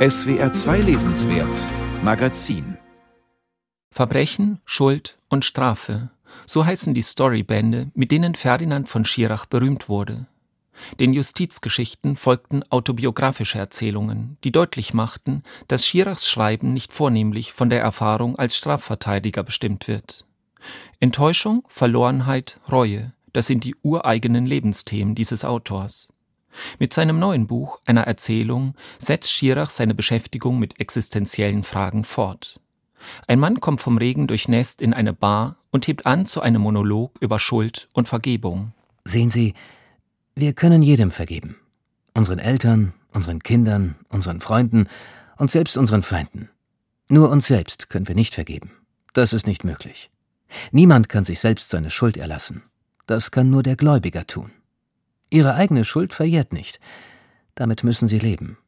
SWR 2 Lesenswert Magazin Verbrechen, Schuld und Strafe. So heißen die Storybände, mit denen Ferdinand von Schirach berühmt wurde. Den Justizgeschichten folgten autobiografische Erzählungen, die deutlich machten, dass Schirachs Schreiben nicht vornehmlich von der Erfahrung als Strafverteidiger bestimmt wird. Enttäuschung, Verlorenheit, Reue, das sind die ureigenen Lebensthemen dieses Autors. Mit seinem neuen Buch, einer Erzählung, setzt Schirach seine Beschäftigung mit existenziellen Fragen fort. Ein Mann kommt vom Regen durchnässt in eine Bar und hebt an zu einem Monolog über Schuld und Vergebung. Sehen Sie, wir können jedem vergeben. Unseren Eltern, unseren Kindern, unseren Freunden und selbst unseren Feinden. Nur uns selbst können wir nicht vergeben. Das ist nicht möglich. Niemand kann sich selbst seine Schuld erlassen. Das kann nur der Gläubiger tun. Ihre eigene Schuld verjährt nicht. Damit müssen Sie leben.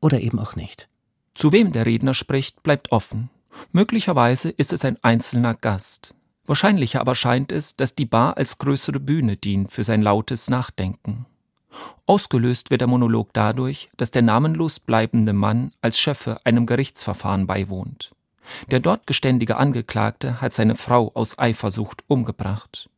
Oder eben auch nicht. Zu wem der Redner spricht, bleibt offen. Möglicherweise ist es ein einzelner Gast. Wahrscheinlicher aber scheint es, dass die Bar als größere Bühne dient für sein lautes Nachdenken. Ausgelöst wird der Monolog dadurch, dass der namenlos bleibende Mann als Schöffe einem Gerichtsverfahren beiwohnt. Der dort geständige Angeklagte hat seine Frau aus Eifersucht umgebracht.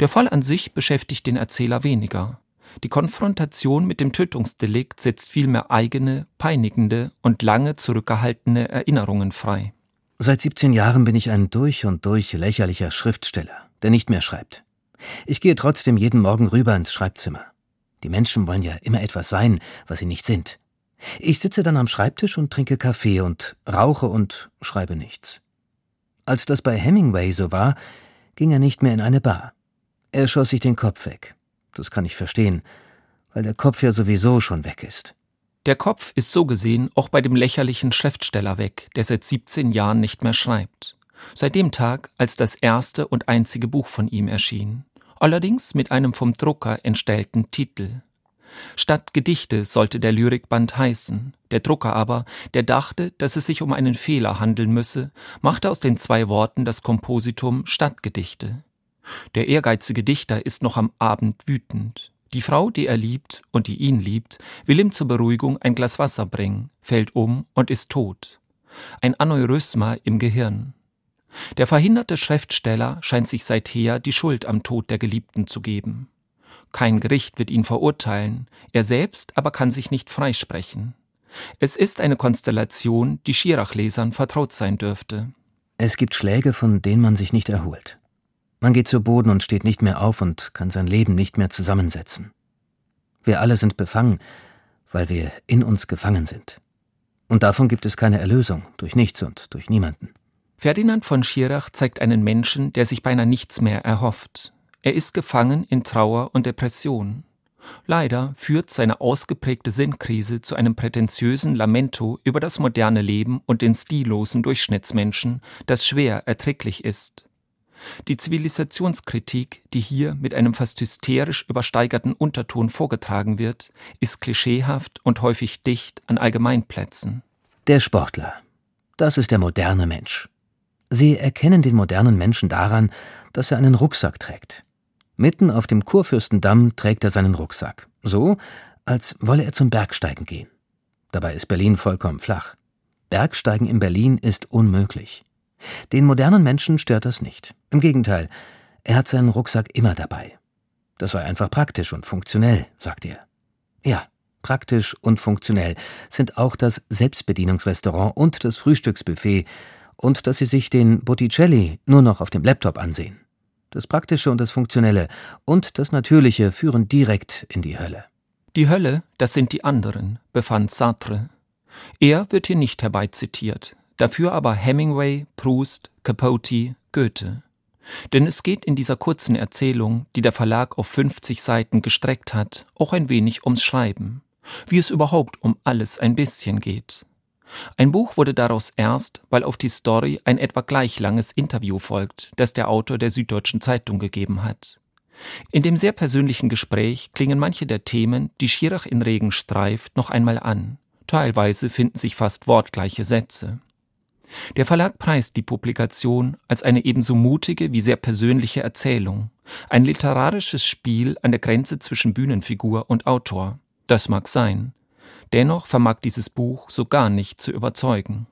Der Fall an sich beschäftigt den Erzähler weniger. Die Konfrontation mit dem Tötungsdelikt setzt vielmehr eigene, peinigende und lange zurückgehaltene Erinnerungen frei. Seit 17 Jahren bin ich ein durch und durch lächerlicher Schriftsteller, der nicht mehr schreibt. Ich gehe trotzdem jeden Morgen rüber ins Schreibzimmer. Die Menschen wollen ja immer etwas sein, was sie nicht sind. Ich sitze dann am Schreibtisch und trinke Kaffee und rauche und schreibe nichts. Als das bei Hemingway so war, ging er nicht mehr in eine Bar. Er schoss sich den Kopf weg. Das kann ich verstehen, weil der Kopf ja sowieso schon weg ist. Der Kopf ist so gesehen auch bei dem lächerlichen Schriftsteller weg, der seit 17 Jahren nicht mehr schreibt. Seit dem Tag, als das erste und einzige Buch von ihm erschien. Allerdings mit einem vom Drucker entstellten Titel. Statt Gedichte sollte der Lyrikband heißen. Der Drucker aber, der dachte, dass es sich um einen Fehler handeln müsse, machte aus den zwei Worten das Kompositum Stadtgedichte. Der ehrgeizige Dichter ist noch am Abend wütend. Die Frau, die er liebt und die ihn liebt, will ihm zur Beruhigung ein Glas Wasser bringen, fällt um und ist tot. Ein Aneurysma im Gehirn. Der verhinderte Schriftsteller scheint sich seither die Schuld am Tod der Geliebten zu geben. Kein Gericht wird ihn verurteilen, er selbst aber kann sich nicht freisprechen. Es ist eine Konstellation, die Schirach-Lesern vertraut sein dürfte. Es gibt Schläge, von denen man sich nicht erholt. Man geht zu Boden und steht nicht mehr auf und kann sein Leben nicht mehr zusammensetzen. Wir alle sind befangen, weil wir in uns gefangen sind. Und davon gibt es keine Erlösung, durch nichts und durch niemanden. Ferdinand von Schirach zeigt einen Menschen, der sich beinahe nichts mehr erhofft. Er ist gefangen in Trauer und Depression. Leider führt seine ausgeprägte Sinnkrise zu einem prätentiösen Lamento über das moderne Leben und den stillosen Durchschnittsmenschen, das schwer erträglich ist. Die Zivilisationskritik, die hier mit einem fast hysterisch übersteigerten Unterton vorgetragen wird, ist klischeehaft und häufig dicht an Allgemeinplätzen. Der Sportler. Das ist der moderne Mensch. Sie erkennen den modernen Menschen daran, dass er einen Rucksack trägt. Mitten auf dem Kurfürstendamm trägt er seinen Rucksack. So, als wolle er zum Bergsteigen gehen. Dabei ist Berlin vollkommen flach. Bergsteigen in Berlin ist unmöglich. Den modernen Menschen stört das nicht. Im Gegenteil, er hat seinen Rucksack immer dabei. Das sei einfach praktisch und funktionell, sagt er. Ja, praktisch und funktionell sind auch das Selbstbedienungsrestaurant und das Frühstücksbuffet und dass sie sich den Botticelli nur noch auf dem Laptop ansehen. Das Praktische und das Funktionelle und das Natürliche führen direkt in die Hölle. Die Hölle, das sind die anderen, befand Sartre. Er wird hier nicht herbeizitiert, dafür aber Hemingway, Proust, Capote, Goethe. Denn es geht in dieser kurzen Erzählung, die der Verlag auf 50 Seiten gestreckt hat, auch ein wenig ums Schreiben, wie es überhaupt um alles ein bisschen geht. Ein Buch wurde daraus erst, weil auf die Story ein etwa gleich langes Interview folgt, das der Autor der Süddeutschen Zeitung gegeben hat. In dem sehr persönlichen Gespräch klingen manche der Themen, die Schirach in Regen streift, noch einmal an. Teilweise finden sich fast wortgleiche Sätze. Der Verlag preist die Publikation als eine ebenso mutige wie sehr persönliche Erzählung, ein literarisches Spiel an der Grenze zwischen Bühnenfigur und Autor. Das mag sein. Dennoch vermag dieses Buch so gar nicht zu überzeugen.